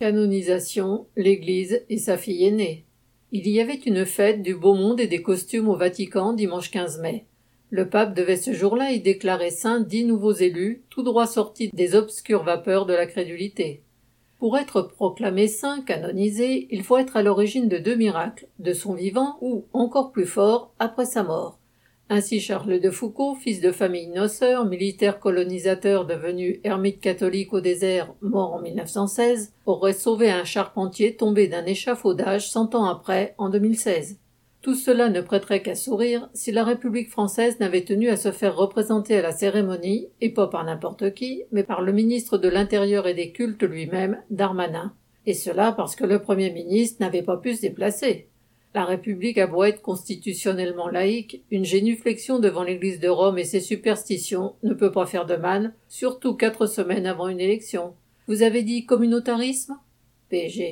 Canonisation, l'Église et sa fille aînée. Il y avait une fête du beau monde et des costumes au Vatican dimanche 15 mai. Le pape devait ce jour-là y déclarer saint dix nouveaux élus, tout droit sortis des obscures vapeurs de la crédulité. Pour être proclamé saint, canonisé, il faut être à l'origine de deux miracles, de son vivant ou, encore plus fort, après sa mort. Ainsi Charles de Foucault, fils de famille noceur, militaire colonisateur devenu ermite catholique au désert, mort en 1916, aurait sauvé un charpentier tombé d'un échafaudage cent ans après, en 2016. Tout cela ne prêterait qu'à sourire si la République française n'avait tenu à se faire représenter à la cérémonie, et pas par n'importe qui, mais par le ministre de l'Intérieur et des Cultes lui-même, Darmanin. Et cela parce que le Premier ministre n'avait pas pu se déplacer. La République a beau être constitutionnellement laïque, une génuflexion devant l'Église de Rome et ses superstitions ne peut pas faire de mal, surtout quatre semaines avant une élection. Vous avez dit communautarisme? PG.